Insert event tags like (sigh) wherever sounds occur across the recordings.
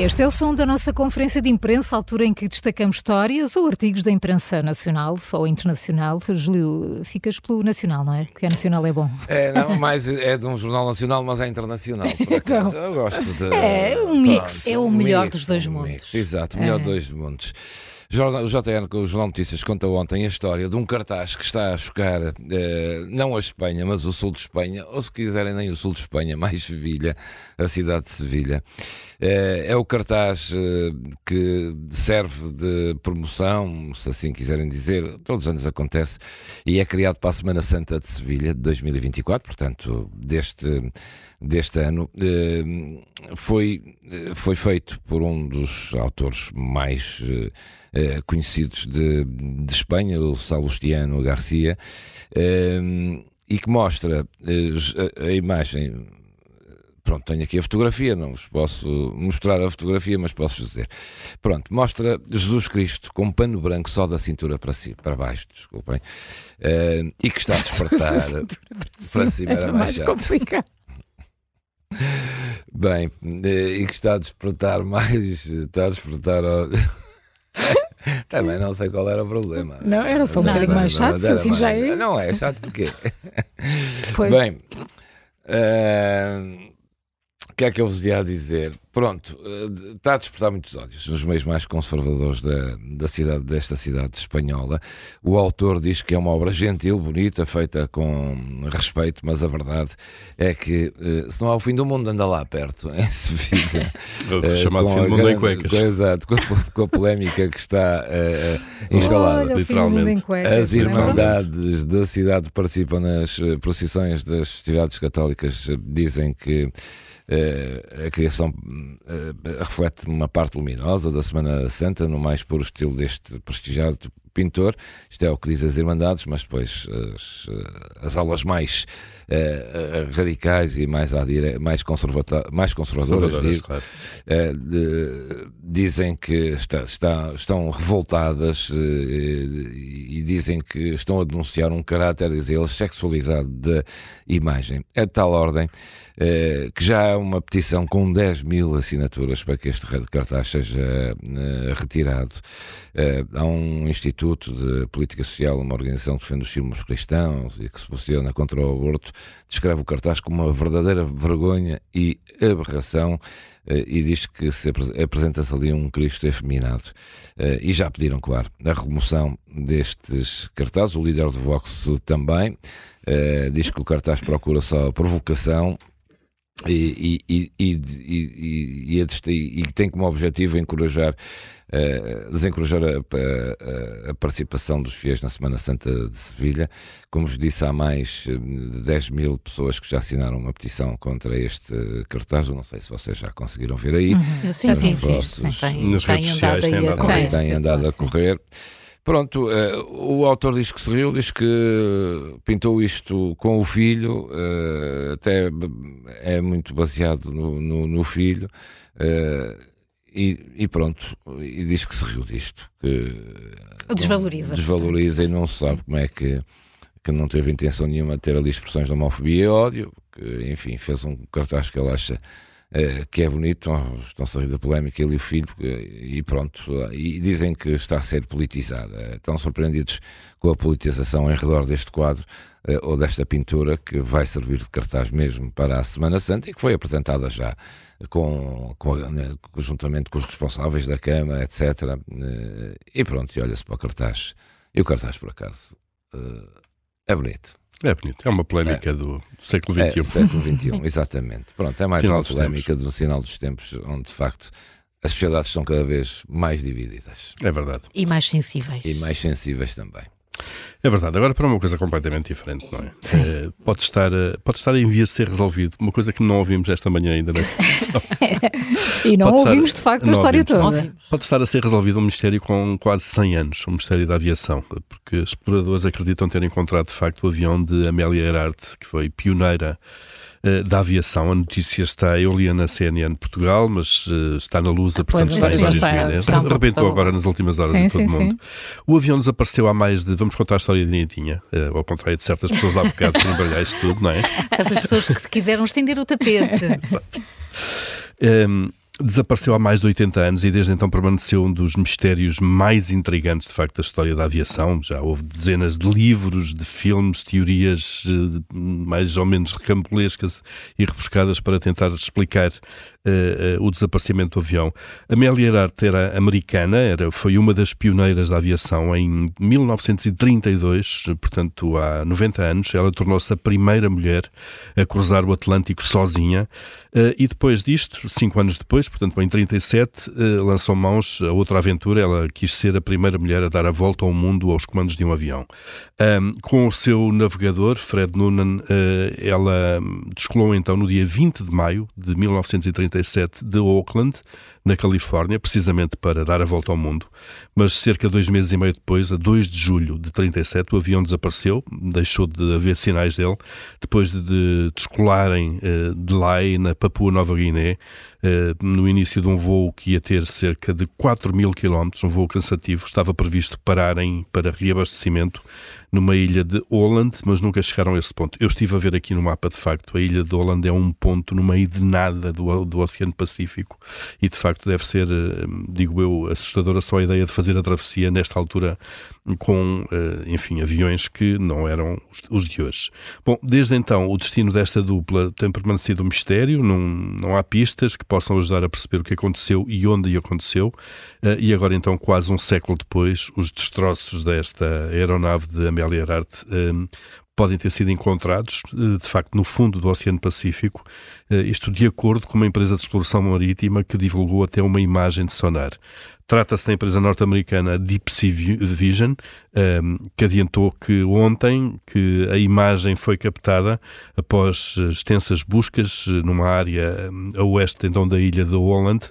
Este é o som da nossa conferência de imprensa, altura em que destacamos histórias ou artigos da imprensa nacional ou internacional. Júlio, ficas pelo nacional, não é? Porque a nacional é bom. É, não, mais é de um jornal nacional, mas é internacional, por (laughs) acaso. Eu gosto de. É um mix. Pronto, É o melhor mix, dos dois um mundos. mix. Exato, o melhor É. dos dois mundos. O JN, com o Jornal Notícias, conta ontem a história de um cartaz que está a chocar eh, não a Espanha, mas o sul de Espanha, ou se quiserem, nem o sul de Espanha, (laughs) mais Sevilha, a cidade de Sevilha. Eh, é o cartaz eh, que serve de promoção, se assim quiserem dizer, todos os anos acontece, e é criado para a Semana Santa de Sevilha de 2024, portanto, deste, deste ano. Eh, foi, foi feito por um dos autores mais conhecidos de, de Espanha, o Salustiano Garcia, e que mostra a imagem. Pronto, tenho aqui a fotografia, não vos posso mostrar a fotografia, mas posso dizer. Pronto, mostra Jesus Cristo com um pano branco só da cintura para, si, para baixo, desculpem, eh, e que está a despertar (laughs) para cima, era mais chato. complicado. (laughs) Bem, eh, e que está a despertar mais. Está a despertar. ao- (laughs) Também não sei qual era o problema. Não, era só um bocadinho mais chato, se assim mais- já é. Não é chato porquê? Pois. Bem, o que é que eu vos ia dizer? Pronto, eh, está a despertar muitos ódios nos meios mais conservadores da, da cidade, desta cidade espanhola. O autor diz que é uma obra gentil, bonita, feita com respeito, mas a verdade é que eh, se não há o fim do mundo, anda lá perto, (laughs) em Sevilha. (laughs) O Eh, chamado fim do mundo em cuecas. com- Exato, com a, com a polémica que está instalada. Olha, literalmente. cuecas, As é? irmandades da cidade participam nas procissões das festividades católicas, dizem que a criação eh, reflete uma parte luminosa da Semana Santa, no mais puro estilo deste prestigiado pintor. Isto é o que diz as Irmandades, mas depois as, eh, as aulas mais eh, radicais e mais, à dire... mais, conservata... mais conservadoras, Salvadoras, digo, claro. eh, de- dizem que está- está- estão revoltadas eh, e dizem que estão a denunciar um caráter, dizem eles, sexualizado da imagem. É de tal ordem que já há uma petição com 10 mil assinaturas para que este cartaz seja retirado. Há um Instituto de Política Social, uma organização que defende os símbolos cristãos e que se posiciona contra o aborto, descreve o cartaz como uma verdadeira vergonha e aberração eh, e diz que se apre- apresenta-se ali um Cristo efeminado. Eh, E já pediram, claro, a remoção destes cartazes. O líder do Vox também eh, diz que o cartaz procura só provocação e, e, e, e, e, e, e tem como objetivo encorajar, eh, desencorajar a, a- a participação dos fiéis na Semana Santa de Sevilha. Como vos disse, há mais eh, de 10 mil pessoas que já assinaram uma petição contra este cartaz. Eu não sei se vocês já conseguiram ver aí. Uhum. Sim, sim, sim. Nas redes sociais a andado a correr. Pronto, eh, o autor diz que se riu, diz que pintou isto com o filho, eh, até é muito baseado no, no- no filho, eh, e, e pronto, e diz que se riu disto, que desvaloriza, desvaloriza e não se sabe como é que, que não teve intenção nenhuma de ter ali expressões de homofobia e ódio, que enfim, fez um cartaz que ele acha eh, que é bonito, estão-se a rir da polémica, ele e o filho, e pronto, e dizem que está a ser politizada. Estão surpreendidos com a politização em redor deste quadro eh, ou desta pintura que vai servir de cartaz mesmo para a Semana Santa e que foi apresentada já com, com conjuntamente com os responsáveis da Câmara, etc. Eh, E pronto, e olha-se para o cartaz. E o cartaz, por acaso, é bonito. É bonito. É uma polémica do, do século É, XXI. século XXI, (laughs) exatamente. Pronto, é mais Sinal uma polémica do sinal dos tempos, onde de facto as sociedades estão cada vez mais divididas É verdade. E mais sensíveis. e mais sensíveis também. É verdade. Agora para uma coisa completamente diferente, não é? Eh, pode, estar, eh, pode estar em vias de ser resolvido. Uma coisa que não ouvimos esta manhã ainda nesta (laughs) emissão. E não Pode estar- ouvimos de facto a história ouvimos, toda. Pode estar a ser resolvido um mistério com quase 100 anos, um mistério da aviação, porque exploradores acreditam ter encontrado de facto o avião de Amélia Earhart, que foi pioneira da aviação. A notícia está, eu na CNN de Portugal, mas eh, está na Lusa, portanto Pois, está em sim, vários está- está um pouco Arrebentou agora nas últimas horas Sim, em todo sim, o mundo. O avião desapareceu há mais de, vamos contar a história direitinha, eh, ao contrário de certas pessoas há bocado que embaralhar isto tudo, não é? Certas pessoas que quiseram estender o tapete. (laughs) Um, desapareceu há mais de 80 anos e desde então permaneceu um dos mistérios mais intrigantes, de facto, da história da aviação. Já houve dezenas de livros, de filmes, teorias eh, mais ou menos recambulescas e rebuscadas para tentar explicar uh, o desaparecimento do avião. Amélia Earhart era americana, era, foi uma das pioneiras da aviação em 1932, portanto há 90 anos. Ela tornou-se a primeira mulher a cruzar o Atlântico sozinha uh, e depois disto, cinco anos depois, portanto em 37, lançou mãos a outra aventura. Ela quis ser a primeira mulher a dar a volta ao mundo aos comandos de um avião. Um, com o seu navegador, Fred Noonan, ela descolou então no dia 20 de maio de 1937 de Oakland, na Califórnia, precisamente para dar a volta ao mundo. Mas cerca de dois meses e meio depois, a 2 de julho de 37, o avião desapareceu, deixou de haver sinais dele, depois de descolarem eh, de Lae, na Papua Nova Guiné, eh, no início de um voo que ia ter cerca de 4 mil quilómetros, um voo cansativo, estava previsto pararem para reabastecimento numa ilha de Holland, mas nunca chegaram a esse ponto. Eu estive a ver aqui no mapa, de facto, a ilha de Holland é um ponto no meio de nada do, do Oceano Pacífico e, de facto, deve ser, eh, digo eu, assustadora só a ideia de fazer a travessia nesta altura com, eh, enfim, aviões que não eram os de hoje. Bom, desde então, o destino desta dupla tem permanecido um mistério, não, não há pistas que possam ajudar a perceber o que aconteceu e onde aconteceu, eh, e agora então, quase um século depois, os destroços desta aeronave de Amélia Earhart podem ter sido encontrados, de facto, no fundo do Oceano Pacífico, isto de acordo com uma empresa de exploração marítima que divulgou até uma imagem de sonar. Trata-se da empresa norte-americana Deep Sea Vision, ehm, que adiantou que ontem que a imagem foi captada após extensas buscas numa área a oeste então da ilha de Holland,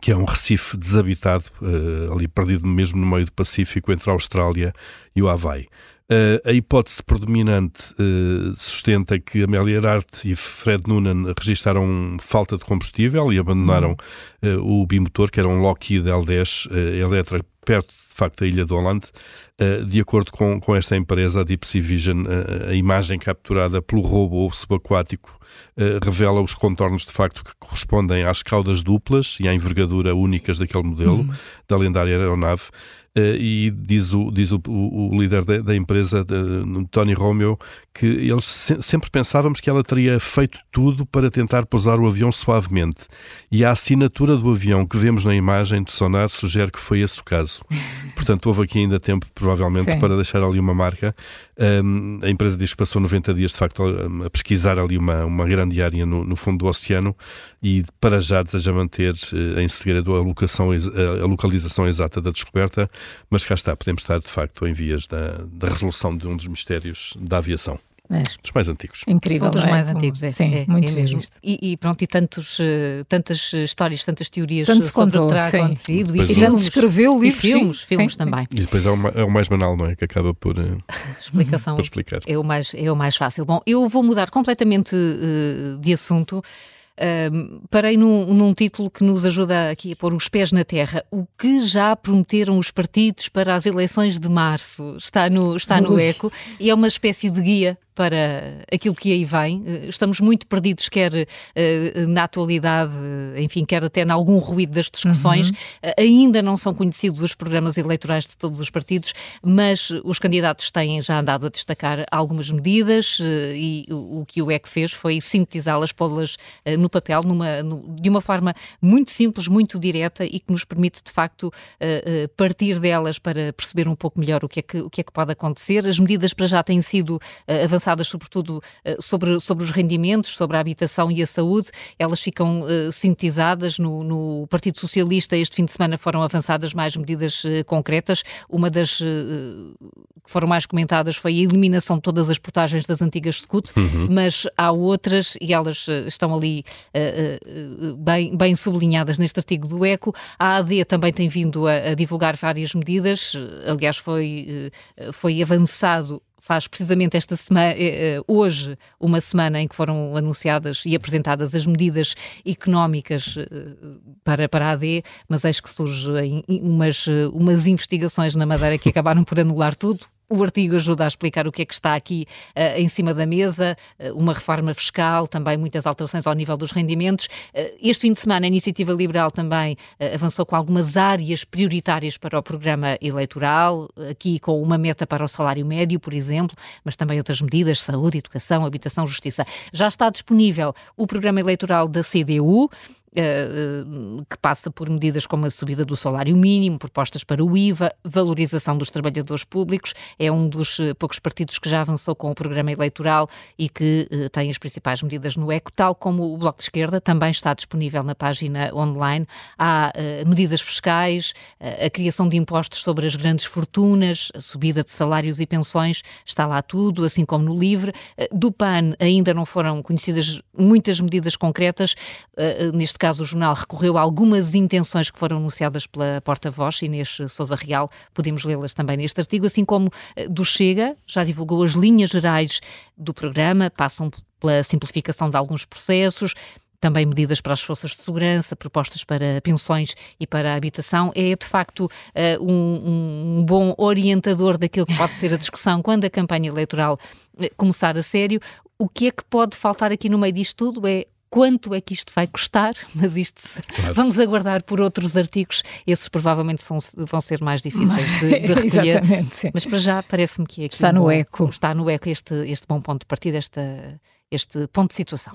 que é um recife desabitado, eh, ali perdido mesmo no meio do Pacífico, entre a Austrália e o Havaí. Uh, a hipótese predominante uh, sustenta que Amélia Earhart e Fred Noonan registaram falta de combustível e abandonaram uh, o bimotor, que era um Lockheed L10 Electra, perto de facto da ilha de Holland. de acordo com, com esta empresa, a Deep Sea Vision, a imagem capturada pelo robô subaquático revela os contornos de facto que correspondem às caudas duplas e à envergadura únicas daquele modelo, uhum. da lendária aeronave. Uh, e diz o, diz o, o, líder da, da empresa, de, Tony Romeo, que eles se, sempre pensávamos que ela teria feito tudo para tentar pousar o avião suavemente. E a assinatura do avião que vemos na imagem do sonar sugere que foi esse o caso. (laughs) Portanto, houve aqui ainda tempo, provavelmente, Sim. para deixar ali uma marca. Um, a empresa diz que passou 90 dias, de facto, a, a pesquisar ali uma, uma grande área no, no, fundo do oceano e para já deseja manter uh, em segredo a, locação, a, localização exata da descoberta, mas cá está, podemos estar, de facto, em vias da, da resolução de um dos mistérios da aviação. É. Dos mais antigos. Incrível. Um dos é? mais antigos, é. Sim, é, muito é mesmo. E, e, pronto, e tantos, uh, tantas histórias, tantas teorias Tanto sobre contou, o que terá sim. acontecido. E, e tanto escreveu livros. E filmes, sim, filmes sim, também. E depois é o, é o, mais banal, não é? Que acaba por, uh, Explicação por explicar. É o, mais, é o mais fácil. Bom, eu vou mudar completamente uh, de assunto. Uh, parei num, num, título que nos ajuda aqui a pôr os pés na terra. O que já prometeram os partidos para as eleições de março? Está no, está no eco e é uma espécie de guia para aquilo que aí vem. Eh, estamos muito perdidos, quer uh, na atualidade, enfim, quer até em algum ruído das discussões. Uhum. Uh, ainda não são conhecidos os programas eleitorais de todos os partidos, mas os candidatos têm já andado a destacar algumas medidas e o, que o EC fez foi sintetizá-las, pô-las no papel numa, de uma forma muito simples, muito direta e que nos permite, de facto, partir delas para perceber um pouco melhor o que é que, o que, é que pode acontecer. As medidas para já têm sido avançadas pensadas sobretudo eh, sobre, sobre os rendimentos, sobre a habitação e a saúde. Elas ficam uh, sintetizadas no, no, Partido Socialista. Este fim de semana foram avançadas mais medidas uh, concretas. Uma das que foram mais comentadas foi a eliminação de todas as portagens das antigas SCUT, uhum. mas há outras e elas estão ali bem, bem sublinhadas neste artigo do ECO. A AD também tem vindo a, a divulgar várias medidas. Aliás, foi, foi avançado faz precisamente esta semana, eh, eh, hoje, uma semana em que foram anunciadas e apresentadas as medidas económicas eh, para, para a AD, mas eis que surgem umas, umas investigações na Madeira que acabaram por anular tudo o artigo ajuda a explicar o que é que está aqui uh, em cima da mesa, uh, uma reforma fiscal, também muitas alterações ao nível dos rendimentos. Uh, este fim de semana a Iniciativa Liberal também avançou com algumas áreas prioritárias para o programa eleitoral, aqui com uma meta para o salário médio, por exemplo, mas também outras medidas, saúde, educação, habitação, justiça. Já está disponível o programa eleitoral da CDU, que passa por medidas como a subida do salário mínimo, propostas para o IVA, valorização dos trabalhadores públicos. É um dos eh, poucos partidos que já avançou com o programa eleitoral e que tem as principais medidas no ECO, tal como o Bloco de Esquerda também está disponível na página online. Há medidas fiscais, a criação de impostos sobre as grandes fortunas, a subida de salários e pensões, está lá tudo, assim como no LIVRE. do PAN ainda não foram conhecidas muitas medidas concretas, neste caso, o jornal recorreu a algumas intenções que foram anunciadas pela porta-voz, Inês Souza Real, podemos lê-las também neste artigo, assim como eh, do Chega, já divulgou as linhas gerais do programa, passam pela simplificação de alguns processos, também medidas para as forças de segurança, propostas para pensões e para a habitação. É, de facto, eh, um, um, bom orientador daquilo que pode ser a discussão quando a campanha eleitoral eh, começar a sério. O que é que pode faltar aqui no meio disto tudo é quanto é que isto vai custar, (laughs) mas isto claro. vamos aguardar por outros artigos, esses provavelmente são, vão ser mais difíceis de, de (laughs) recolher. Exatamente, sim. Mas para já parece-me que aqui está no bom, eco. Está no eco este, este bom ponto de partida, este, este ponto de situação.